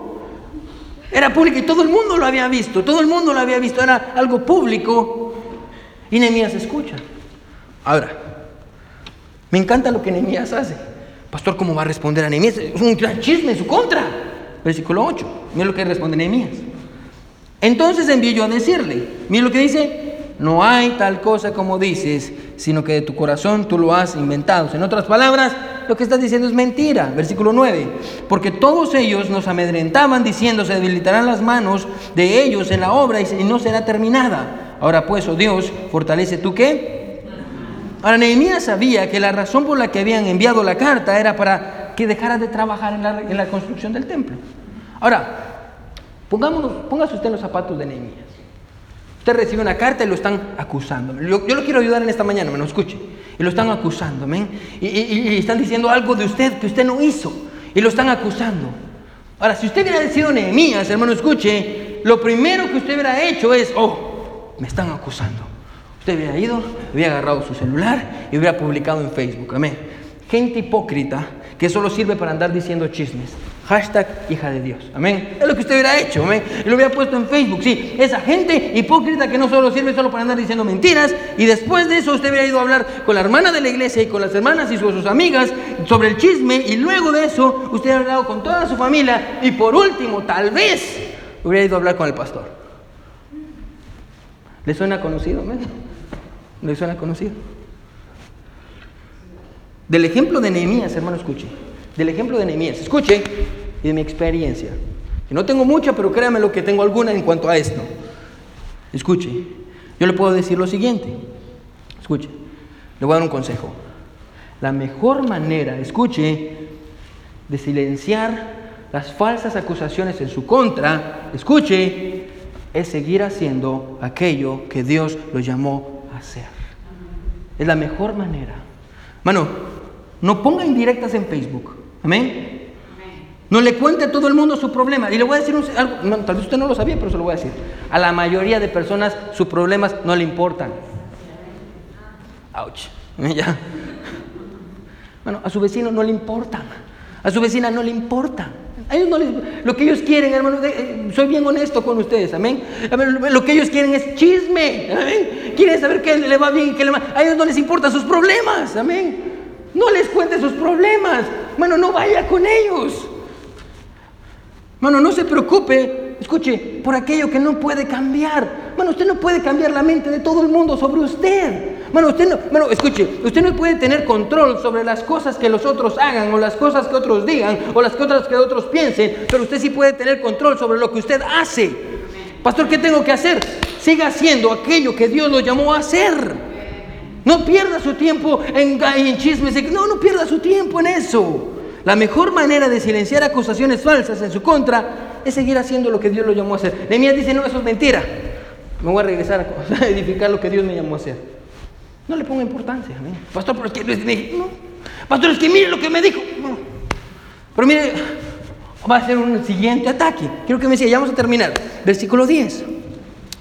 Era público y todo el mundo lo había visto, todo el mundo lo había visto, era algo público. Y Nehemías escucha. Ahora, me encanta lo que Nehemías hace. Pastor, ¿cómo va a responder a Nehemías? Es un gran chisme en su contra. Versículo 8. Mira lo que responde Nehemías. Entonces envió yo a decirle, mira lo que dice, no hay tal cosa como dices, sino que de tu corazón tú lo has inventado. En otras palabras, lo que estás diciendo es mentira. Versículo 9. Porque todos ellos nos amedrentaban diciendo, se debilitarán las manos de ellos en la obra y no será terminada. Ahora pues, oh Dios, fortalece tú qué. Ahora, Nehemías sabía que la razón por la que habían enviado la carta era para que dejara de trabajar en la, construcción del templo. Ahora, pongámonos, póngase usted en los zapatos de Nehemías. Usted recibe una carta y lo están acusando. Yo, lo quiero ayudar en esta mañana, me lo escuche. Y lo están acusando, ¿men? Y, y- y están diciendo algo de usted que usted no hizo. Y lo están acusando. Ahora, si usted hubiera sido Nehemías, hermano, escuche, lo primero que usted hubiera hecho es, oh, me están acusando. Usted hubiera ido, hubiera agarrado su celular y hubiera publicado en Facebook, amén. Gente hipócrita que solo sirve para andar diciendo chismes. Hashtag hija de Dios, amén. Es lo que usted hubiera hecho, amén. Y lo hubiera puesto en Facebook, sí. Esa gente hipócrita que no solo sirve solo para andar diciendo mentiras. Y después de eso usted hubiera ido a hablar con la hermana de la iglesia y con las hermanas y sus, sus amigas sobre el chisme. Y luego de eso usted hubiera hablado con toda su familia. Y por último, tal vez, hubiera ido a hablar con el pastor. ¿Le suena conocido, amén? ¿Le suena conocido? Del ejemplo de Nehemías, hermano, escuche. Del ejemplo de Nehemías, escuche, y de mi experiencia. Que no tengo mucha, pero créame lo que tengo alguna en cuanto a esto. Escuche, yo le puedo decir lo siguiente. Escuche, le voy a dar un consejo. La mejor manera, escuche, de silenciar las falsas acusaciones en su contra, escuche, es seguir haciendo aquello que Dios lo llamó hacer. Es la mejor manera. Mano, no ponga indirectas en Facebook. Amén. No le cuente a todo el mundo su problema. Y le voy a decir algo, no, tal vez usted no lo sabía, pero se lo voy a decir. A la mayoría de personas sus problemas no le importan. Ouch. Ya. Bueno, a su vecino no le importa. A su vecina no le importa. A ellos no les- lo que ellos quieren, hermano, eh, soy bien honesto con ustedes, amén. Lo que ellos quieren es chisme, amén. Quieren saber qué le va bien, qué le va. A ellos no les importan sus problemas, amén. No les cuente sus problemas. Bueno, no vaya con ellos. Mano, no se preocupe, escuche, por aquello que no puede cambiar. Mano, usted no puede cambiar la mente de todo el mundo sobre usted. Mano, usted no, escuche, usted no puede tener control sobre las cosas que los otros hagan o las cosas que otros digan o las cosas que otros piensen, pero usted sí puede tener control sobre lo que usted hace. Pastor, ¿qué tengo que hacer? Siga haciendo aquello que Dios lo llamó a hacer. No pierda su tiempo en, en chismes. No, no pierda su tiempo en eso. La mejor manera de silenciar acusaciones falsas en su contra es seguir haciendo lo que Dios lo llamó a hacer. Nehemías dice, no, eso es mentira. Me voy a regresar a edificar lo que Dios me llamó a hacer. No le ponga importancia. amén. Pastor, pero es que no. Pastor, es que mire lo que me dijo. No. Pero mire, va a ser un siguiente ataque. Quiero que me siga, ya vamos a terminar. Versículo 10.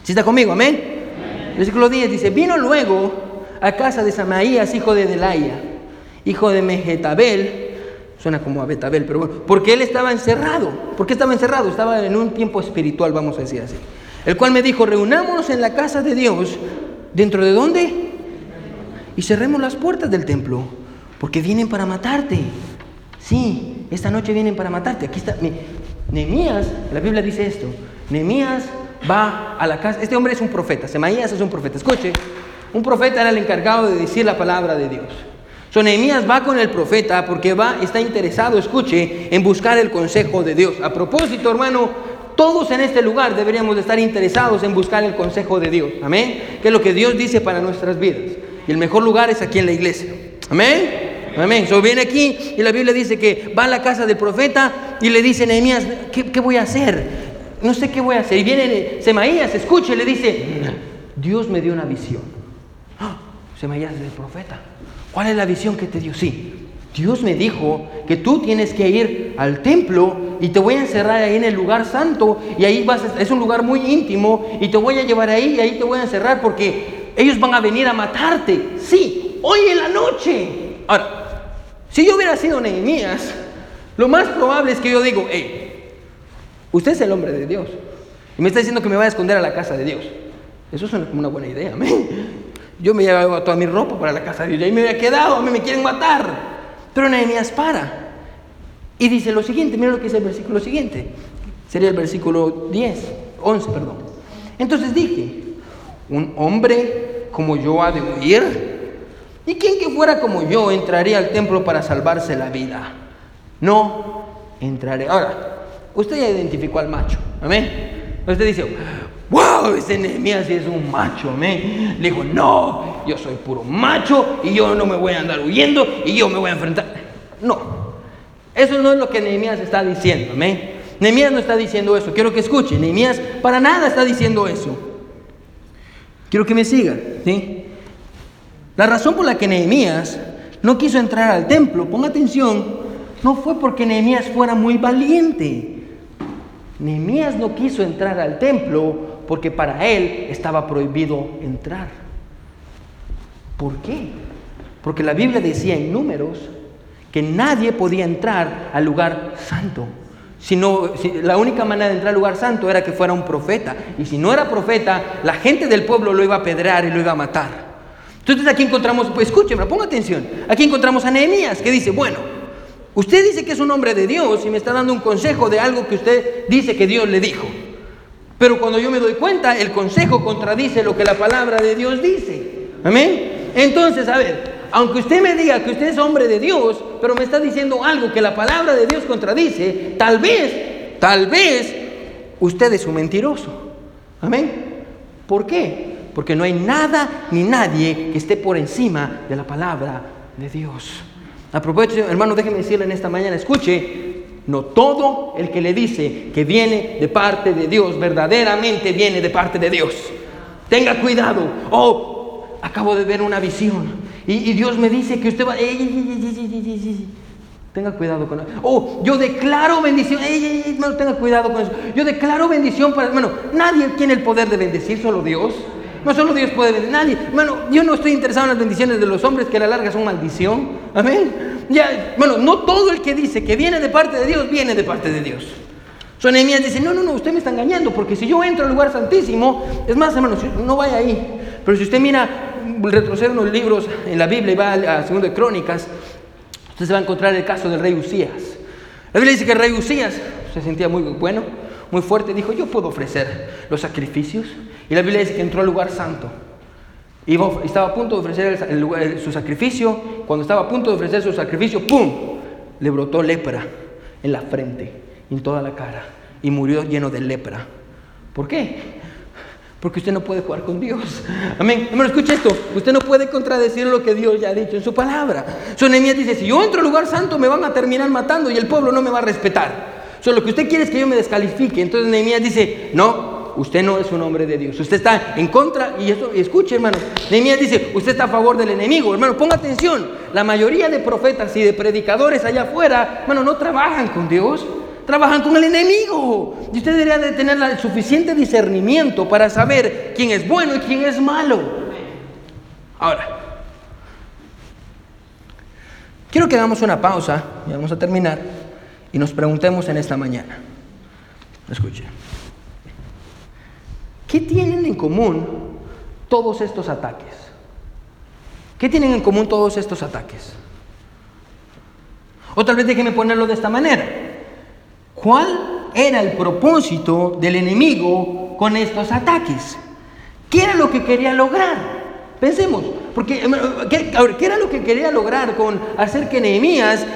Si está conmigo, amén. Versículo 10 dice, vino luego a casa de Samaías, hijo de Delaya, hijo de Mejetabel, como a Betabel, pero bueno, porque él estaba encerrado. ¿Por qué estaba encerrado? Estaba en un tiempo espiritual, vamos a decir así. El cual me dijo, reunámonos en la casa de Dios, ¿dentro de dónde? Y cerremos las puertas del templo, porque vienen para matarte. Sí, esta noche vienen para matarte. Aquí está, Nehemías, la Biblia dice esto, Nehemías va a la casa, este hombre es un profeta, Semaías es un profeta, escuche, un profeta era el encargado de decir la palabra de Dios. So, Nehemías va con el profeta porque va, está interesado, escuche, en buscar el consejo de Dios. A propósito, hermano, todos en este lugar deberíamos de estar interesados en buscar el consejo de Dios. Amén. Que es lo que Dios dice para nuestras vidas. Y el mejor lugar es aquí en la iglesia. Amén. Amén. So, viene aquí y la Biblia dice que va a la casa del profeta y le dice Nehemías, ¿qué, qué voy a hacer? No sé qué voy a hacer. Y viene Semaías, escucha y le dice, Dios me dio una visión. ¡Ah! Semaías es el profeta. ¿Cuál es la visión que te dio? Sí, Dios me dijo que tú tienes que ir al templo y te voy a encerrar ahí en el lugar santo y ahí vas, es un lugar muy íntimo y te voy a llevar ahí y ahí te voy a encerrar porque ellos van a venir a matarte. Sí, hoy en la noche. Ahora, si yo hubiera sido Nehemías, lo más probable es que yo digo, hey, usted es el hombre de Dios y me está diciendo que me vaya a esconder a la casa de Dios. Eso suena como una buena idea, amén. Yo me llevaba toda mi ropa para la casa de Dios y ahí me había quedado, a me quieren matar. Pero Nehemías para y dice lo siguiente, mira lo que dice el versículo siguiente. Sería el versículo 10, 11, perdón. Entonces dije, un hombre como yo ha de huir. ¿Y quién que fuera como yo entraría al templo para salvarse la vida? No entraré. Ahora, usted ya identificó al macho. Amén. Usted dice, wow, ese Nehemías es un macho, amén. Le dijo, no, yo soy puro macho y yo no me voy a andar huyendo y yo me voy a enfrentar. No, eso no es lo que Nehemías está diciendo, amén. Nehemías no está diciendo eso, quiero que escuche, Nehemías para nada está diciendo eso. Quiero que me siga, ¿sí? La razón por la que Nehemías no quiso entrar al templo, ponga atención, no fue porque Nehemías fuera muy valiente. Nehemías no quiso entrar al templo porque para él estaba prohibido entrar. ¿Por qué? Porque la Biblia decía en números que nadie podía entrar al lugar santo. Sino, la única manera de entrar al lugar santo era que fuera un profeta. Y si no era profeta, la gente del pueblo lo iba a pedrear y lo iba a matar. Entonces aquí encontramos, pues escúcheme, ponga atención. Aquí encontramos a Nehemías que dice, bueno, usted dice que es un hombre de Dios y me está dando un consejo de algo que usted dice que Dios le dijo. Pero cuando yo me doy cuenta, el consejo contradice lo que la palabra de Dios dice. Amén. Entonces, a ver, aunque usted me diga que usted es hombre de Dios, pero me está diciendo algo que la palabra de Dios contradice, tal vez, tal vez usted es un mentiroso. Amén. ¿Por qué? Porque no hay nada ni nadie que esté por encima de la palabra de Dios. A propósito, hermano, déjeme decirle en esta mañana, escuche, no todo el que le dice que viene de parte de Dios, verdaderamente viene de parte de Dios. Tenga cuidado. Oh, acabo de ver una visión. Y, Dios me dice que usted va... Tenga cuidado con eso. Oh, yo declaro bendición. no tenga cuidado con eso. Yo declaro bendición para... Bueno, nadie tiene el poder de bendecir, solo Dios. No solo Dios puede bendecir. Nadie. Bueno, yo no estoy interesado en las bendiciones de los hombres que a la larga son maldición. Amén. Ya, bueno, no todo el que dice que viene de parte de Dios, viene de parte de Dios. Su enemías dice, no, no, no, usted me está engañando, porque si yo entro al lugar santísimo, es más, hermano, no vaya ahí. Pero si usted mira retroceder unos libros en la Biblia y va a Segundo de Crónicas, usted se va a encontrar el caso del rey Usías. La Biblia dice que el rey Usías se sentía muy bueno, muy fuerte, dijo, yo puedo ofrecer los sacrificios. Y la Biblia dice que entró al lugar santo. Y estaba a punto de ofrecer su sacrificio. Cuando estaba a punto de ofrecer su sacrificio, ¡pum! Le brotó lepra en la frente, en toda la cara. Y murió lleno de lepra. ¿Por qué? Porque usted no puede jugar con Dios. Amén. Hermano, escuche esto. Usted no puede contradecir lo que Dios ya ha dicho en su palabra. Su enemías dice, si yo entro al lugar santo me van a terminar matando y el pueblo no me va a respetar. Solo lo que usted quiere es que yo me descalifique. Entonces Nehemías dice, no, usted no es un hombre de Dios. Usted está en contra, y eso, escuche hermano, Nehemías dice, usted está a favor del enemigo. Hermano, ponga atención. La mayoría de profetas y de predicadores allá afuera, hermano, no trabajan con Dios trabajan con el enemigo. Y usted debería de tener el suficiente discernimiento para saber quién es bueno y quién es malo. Ahora, quiero que hagamos una pausa y vamos a terminar y nos preguntemos en esta mañana. Escuche. ¿Qué tienen en común todos estos ataques? ¿Qué tienen en común todos estos ataques? O tal vez déjeme ponerlo de esta manera. ¿Cuál era el propósito del enemigo con estos ataques? ¿Qué era lo que quería lograr? Pensemos, porque ¿qué, ¿qué era lo que quería lograr con hacer que Nehemías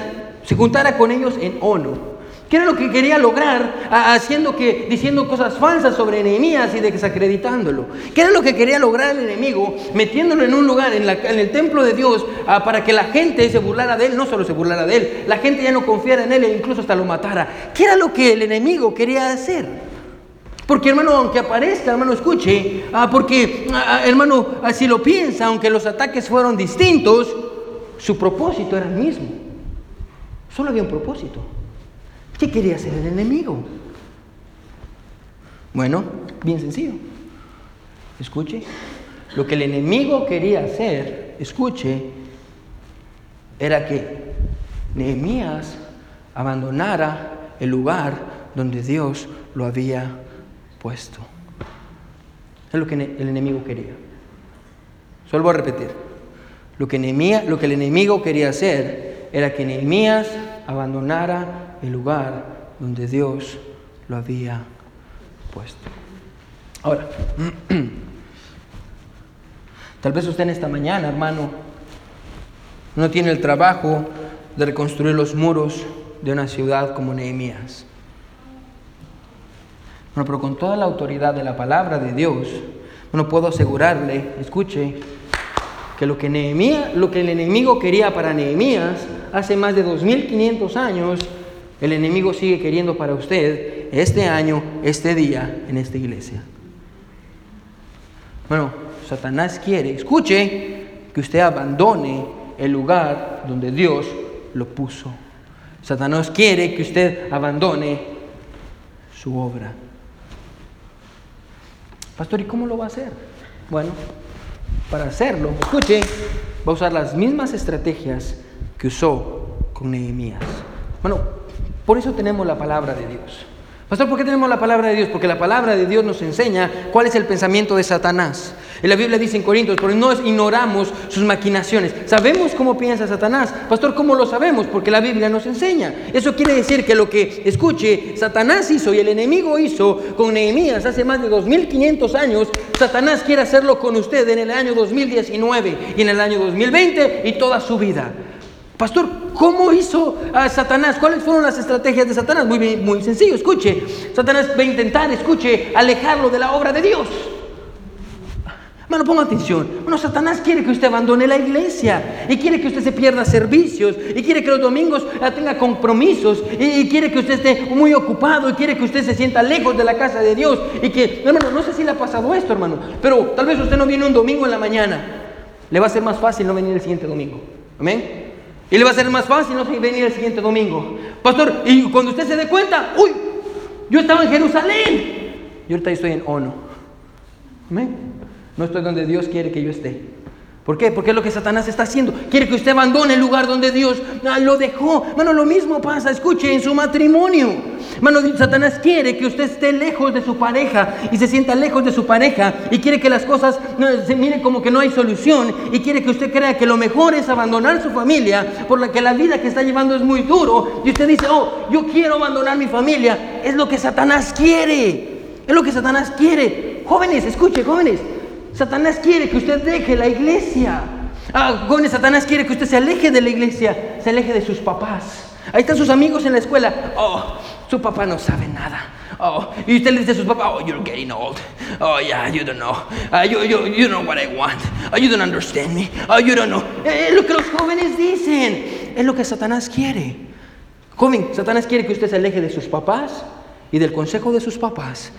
se juntara con ellos en ONU? ¿Qué era lo que quería lograr haciendo que, diciendo cosas falsas sobre Nehemías y desacreditándolo? ¿Qué era lo que quería lograr el enemigo metiéndolo en un lugar, en, el templo de Dios, ah, para que la gente se burlara de él? No solo se burlara de él, la gente ya no confiara en él e incluso hasta lo matara. ¿Qué era lo que el enemigo quería hacer? Porque hermano, aunque aparezca, hermano, escuche, ah, porque ah, hermano, así lo piensa, aunque los ataques fueron distintos, su propósito era el mismo. Solo había un propósito. ¿Qué quería hacer el enemigo? Bueno, bien sencillo. Escuche. Lo que el enemigo quería hacer, escuche, era que Nehemías abandonara el lugar donde Dios lo había puesto. Es lo que el enemigo quería. Solo voy a repetir. Lo que, lo que el enemigo quería hacer era que Nehemías abandonara el lugar donde Dios lo había puesto. Ahora, tal vez usted en esta mañana, hermano, no tiene el trabajo de reconstruir los muros de una ciudad como Nehemías. Bueno, pero con toda la autoridad de la palabra de Dios, bueno, puedo asegurarle, escuche, que lo que Nehemías, lo que el enemigo quería para Nehemías hace más de 2500 años, el enemigo sigue queriendo para usted este año, este día, en esta iglesia. Bueno, Satanás quiere, escuche, que usted abandone el lugar donde Dios lo puso. Satanás quiere que usted abandone su obra. Pastor, ¿y cómo lo va a hacer? Bueno, para hacerlo, escuche, va a usar las mismas estrategias que usó con Nehemías. Bueno, por eso tenemos la palabra de Dios. Pastor, ¿por qué tenemos la palabra de Dios? Porque la palabra de Dios nos enseña cuál es el pensamiento de Satanás. En la Biblia dice en Corintios, porque no ignoramos sus maquinaciones. Sabemos cómo piensa Satanás. Pastor, ¿cómo lo sabemos? Porque la Biblia nos enseña. Eso quiere decir que lo que, escuche, Satanás hizo y el enemigo hizo con Nehemías hace más de 2500 años, Satanás quiere hacerlo con usted en el año 2019 y en el año 2020 y toda su vida. Pastor, ¿cómo hizo a Satanás? ¿Cuáles fueron las estrategias de Satanás? Muy, muy sencillo, escuche. Satanás va a intentar, escuche, alejarlo de la obra de Dios. Bueno, ponga atención. Bueno, Satanás quiere que usted abandone la iglesia y quiere que usted se pierda servicios y quiere que los domingos tenga compromisos y, quiere que usted esté muy ocupado y quiere que usted se sienta lejos de la casa de Dios y que, hermano, no sé si le ha pasado esto, hermano, pero tal vez usted no viene un domingo en la mañana. Le va a ser más fácil no venir el siguiente domingo. Amén. Y le va a ser más fácil no venir el siguiente domingo. Pastor, y cuando usted se dé cuenta, uy, yo estaba en Jerusalén. Y ahorita estoy en Ono. Amén. No estoy donde Dios quiere que yo esté. ¿Por qué? Porque es lo que Satanás está haciendo. Quiere que usted abandone el lugar donde Dios ah, lo dejó. Bueno, lo mismo pasa, escuche, en su matrimonio. Bueno, Satanás quiere que usted esté lejos de su pareja y se sienta lejos de su pareja y quiere que las cosas se miren como que no hay solución y quiere que usted crea que lo mejor es abandonar su familia por la que la vida que está llevando es muy duro y usted dice, oh, yo quiero abandonar mi familia. Es lo que Satanás quiere. Es lo que Satanás quiere. Jóvenes, escuche, jóvenes. Satanás quiere que usted deje la iglesia. Ah, Satanás quiere que usted se aleje de la iglesia, se aleje de sus papás. Ahí están sus amigos en la escuela. Oh, su papá no sabe nada. Oh, y usted le dice a sus papás, oh, you're getting old. Oh, yeah, you don't know. Uh, you, you, you don't know what I want. Oh, you don't understand me. Oh, you don't know. Eh, es lo que los jóvenes dicen. Es lo que Satanás quiere. Joven, Satanás quiere que usted se aleje de sus papás y del consejo de sus papás.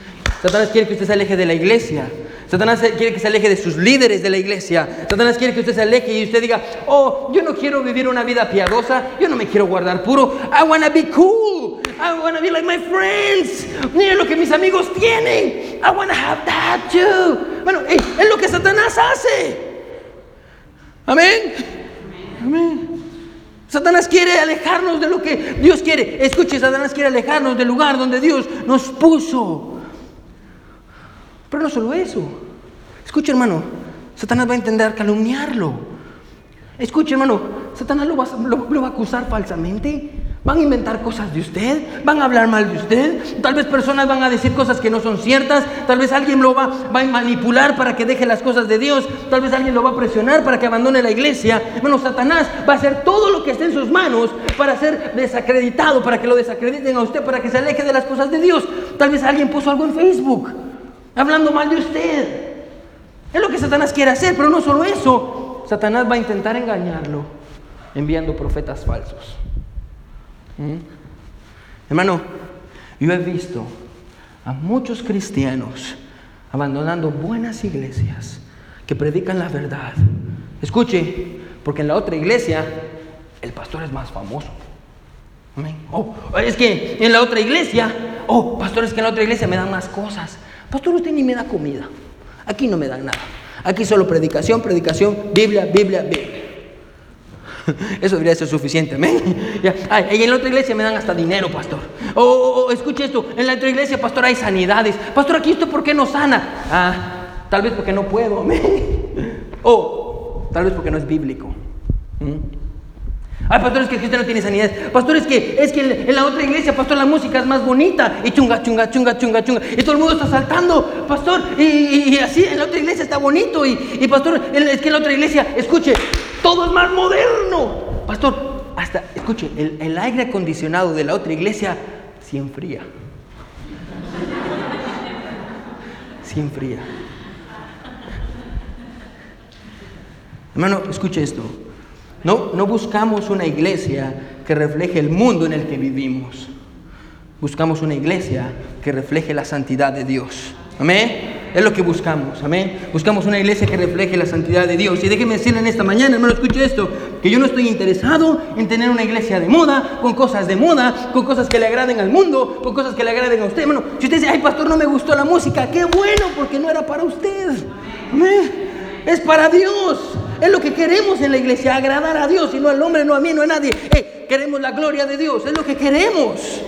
Satanás quiere que usted se aleje de la iglesia. Satanás quiere que se aleje de sus líderes de la iglesia. Satanás quiere que usted se aleje y usted diga, oh, yo no quiero vivir una vida piadosa, yo no me quiero guardar puro. I wanna be cool. I wanna be like my friends. Miren lo que mis amigos tienen. I wanna have that too. Bueno, es lo que Satanás hace. Amén. Amén. Satanás quiere alejarnos de lo que Dios quiere. Escuche, Satanás quiere alejarnos del lugar donde Dios nos puso. Pero no solo eso. Escuche, hermano, Satanás va a intentar calumniarlo. Escuche, hermano, Satanás lo va, a acusar falsamente. Van a inventar cosas de usted, van a hablar mal de usted, tal vez personas van a decir cosas que no son ciertas, tal vez alguien lo va, va, a manipular para que deje las cosas de Dios, tal vez alguien lo va a presionar para que abandone la iglesia. Bueno, Satanás va a hacer todo lo que esté en sus manos para ser desacreditado, para que lo desacrediten a usted, para que se aleje de las cosas de Dios. Tal vez alguien puso algo en Facebook hablando mal de usted. Es lo que Satanás quiere hacer, pero no solo eso. Satanás va a intentar engañarlo enviando profetas falsos. ¿Mm? Hermano, yo he visto a muchos cristianos abandonando buenas iglesias que predican la verdad. Escuche, porque en la otra iglesia el pastor es más famoso. Oh, es que en la otra iglesia, oh, pastor, es que en la otra iglesia me dan más cosas. Pastor, usted ni me da comida. Aquí no me dan nada. Aquí solo predicación, predicación, Biblia, Biblia, Biblia. Eso debería ser suficiente, amén. y en la otra iglesia me dan hasta dinero, pastor. O escuche esto, en la otra iglesia, pastor, hay sanidades. Pastor, aquí esto, ¿por qué no sana? Ah, tal vez porque no puedo, amén. O tal vez porque no es bíblico. ¿Mm? Ay, pastor, es que usted no tiene sanidad. Pastor, es que, es que en la otra iglesia, pastor, la música es más bonita. Y chunga, chunga, chunga, chunga, chunga. Y todo el mundo está saltando, pastor. Y, así, en la otra iglesia está bonito. Y, pastor, es que en la otra iglesia, escuche, todo es más moderno. Pastor, hasta, escuche, el, el aire acondicionado de la otra iglesia se enfría. se enfría. Hermano, escuche esto. No, no buscamos una iglesia que refleje el mundo en el que vivimos. Buscamos una iglesia que refleje la santidad de Dios. Amén. Es lo que buscamos, amén. Buscamos una iglesia que refleje la santidad de Dios. Y déjeme decirle en esta mañana, hermano, escuche esto, que yo no estoy interesado en tener una iglesia de moda, con cosas de moda, con cosas que le agraden al mundo, con cosas que le agraden a usted. Hermano, si usted dice, ay, pastor, no me gustó la música, qué bueno, porque no era para usted. Amén. Es para Dios. Es lo que queremos en la iglesia, agradar a Dios y no al hombre, no a mí, no a nadie. queremos la gloria de Dios, es lo que queremos.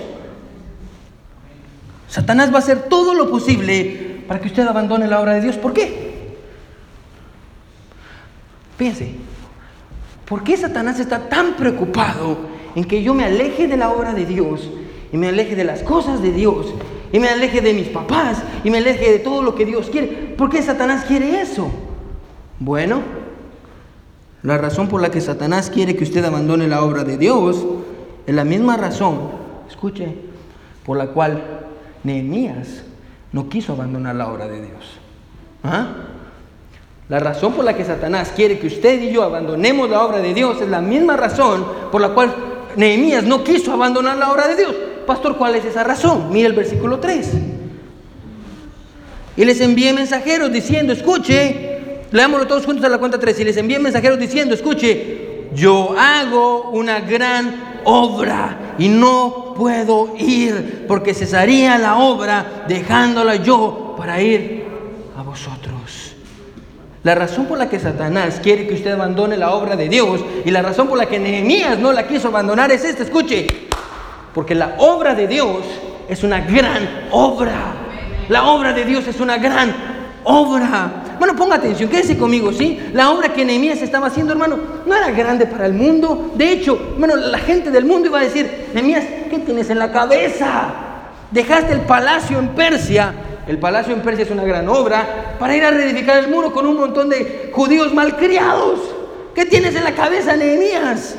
Satanás va a hacer todo lo posible para que usted abandone la obra de Dios. ¿Por qué? Piense, ¿por qué Satanás está tan preocupado en que yo me aleje de la obra de Dios y me aleje de las cosas de Dios y me aleje de mis papás y me aleje de todo lo que Dios quiere? ¿Por qué Satanás quiere eso? Bueno, la razón por la que Satanás quiere que usted abandone la obra de Dios es la misma razón, escuche, por la cual Nehemías no quiso abandonar la obra de Dios. ¿Ah? La razón por la que Satanás quiere que usted y yo abandonemos la obra de Dios es la misma razón por la cual Nehemías no quiso abandonar la obra de Dios. Pastor, ¿cuál es esa razón? Mira el versículo 3. Y les envié mensajeros diciendo, escuche, leámoslo todos juntos a la cuenta 3. Y les envié mensajeros diciendo, escuche, yo hago una gran obra y no puedo ir porque cesaría la obra dejándola yo para ir a vosotros. La razón por la que Satanás quiere que usted abandone la obra de Dios y la razón por la que Nehemías no la quiso abandonar es esta, escuche, porque la obra de Dios es una gran obra. La obra de Dios es una gran obra. Bueno, ponga atención, quédese conmigo, ¿sí? La obra que Nehemías estaba haciendo, hermano, no era grande para el mundo. De hecho, bueno, la gente del mundo iba a decir, Nehemías, ¿qué tienes en la cabeza? Dejaste el palacio en Persia. El palacio en Persia es una gran obra para ir a reedificar el muro con un montón de judíos malcriados. ¿Qué tienes en la cabeza, Nehemías?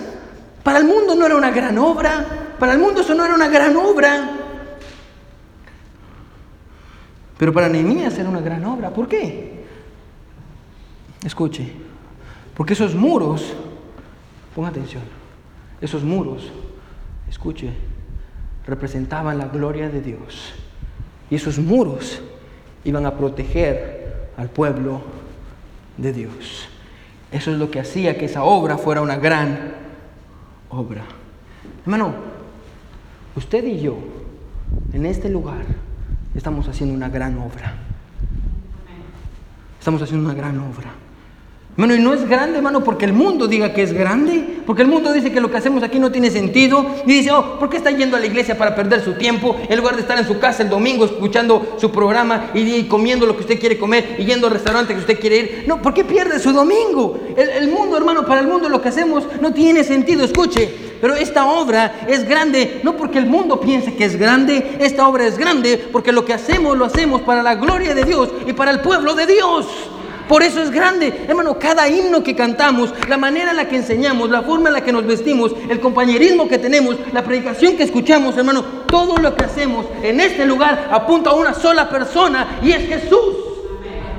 Para el mundo no era una gran obra. Para el mundo eso no era una gran obra. Pero para Nehemías era una gran obra. ¿Por qué? Escuche, porque esos muros, ponga atención, esos muros, escuche, representaban la gloria de Dios. Y esos muros iban a proteger al pueblo de Dios. Eso es lo que hacía que esa obra fuera una gran obra. Hermano, usted y yo, en este lugar, estamos haciendo una gran obra. Estamos haciendo una gran obra. Bueno, y no es grande, hermano, porque el mundo diga que es grande, porque el mundo dice que lo que hacemos aquí no tiene sentido, y dice, oh, ¿por qué está yendo a la iglesia para perder su tiempo en lugar de estar en su casa el domingo escuchando su programa y, comiendo lo que usted quiere comer y yendo al restaurante que usted quiere ir? No, ¿por qué pierde su domingo? El, el mundo, hermano, para el mundo lo que hacemos no tiene sentido, escuche, pero esta obra es grande no porque el mundo piense que es grande, esta obra es grande porque lo que hacemos lo hacemos para la gloria de Dios y para el pueblo de Dios. Por eso es grande, hermano, cada himno que cantamos, la manera en la que enseñamos, la forma en la que nos vestimos, el compañerismo que tenemos, la predicación que escuchamos, hermano, todo lo que hacemos en este lugar apunta a una sola persona y es Jesús.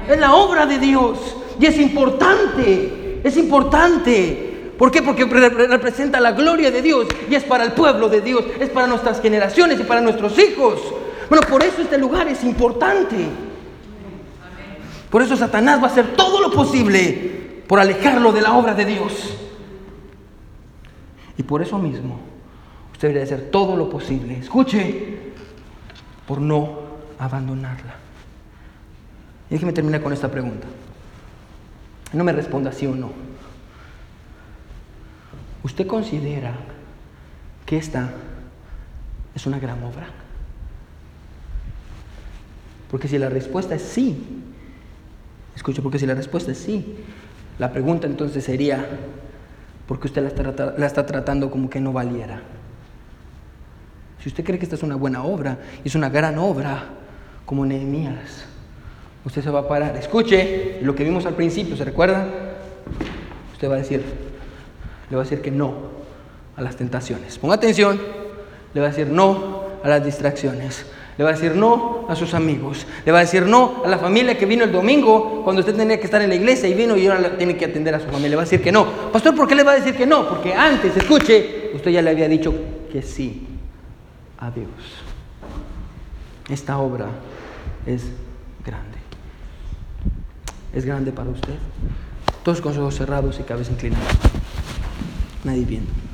Es la obra de Dios y es importante, es importante. ¿Por qué? Porque representa la gloria de Dios y es para el pueblo de Dios, es para nuestras generaciones y para nuestros hijos. Bueno, por eso este lugar es importante. Por eso Satanás va a hacer todo lo posible por alejarlo de la obra de Dios. Y por eso mismo, usted debería hacer todo lo posible, escuche, por no abandonarla. Y déjeme terminar con esta pregunta. No me responda sí o no. ¿Usted considera que esta es una gran obra? Porque si la respuesta es sí, Escucho, porque si la respuesta es sí, la pregunta entonces sería, ¿por qué usted la está, la está tratando como que no valiera? Si usted cree que esta es una buena obra, es una gran obra, como Nehemías, usted se va a parar. Escuche lo que vimos al principio, ¿se recuerda? Usted va a decir, le va a decir que no a las tentaciones. Ponga atención, le va a decir no a las distracciones. Le va a decir no a sus amigos. Le va a decir no a la familia que vino el domingo cuando usted tenía que estar en la iglesia y vino y ahora tiene que atender a su familia. Le va a decir que no. Pastor, ¿por qué le va a decir que no? Porque antes, escuche, usted ya le había dicho que sí a Dios. Esta obra es grande. ¿Es grande para usted? Todos con ojos cerrados y cabeza inclinada. Nadie viendo.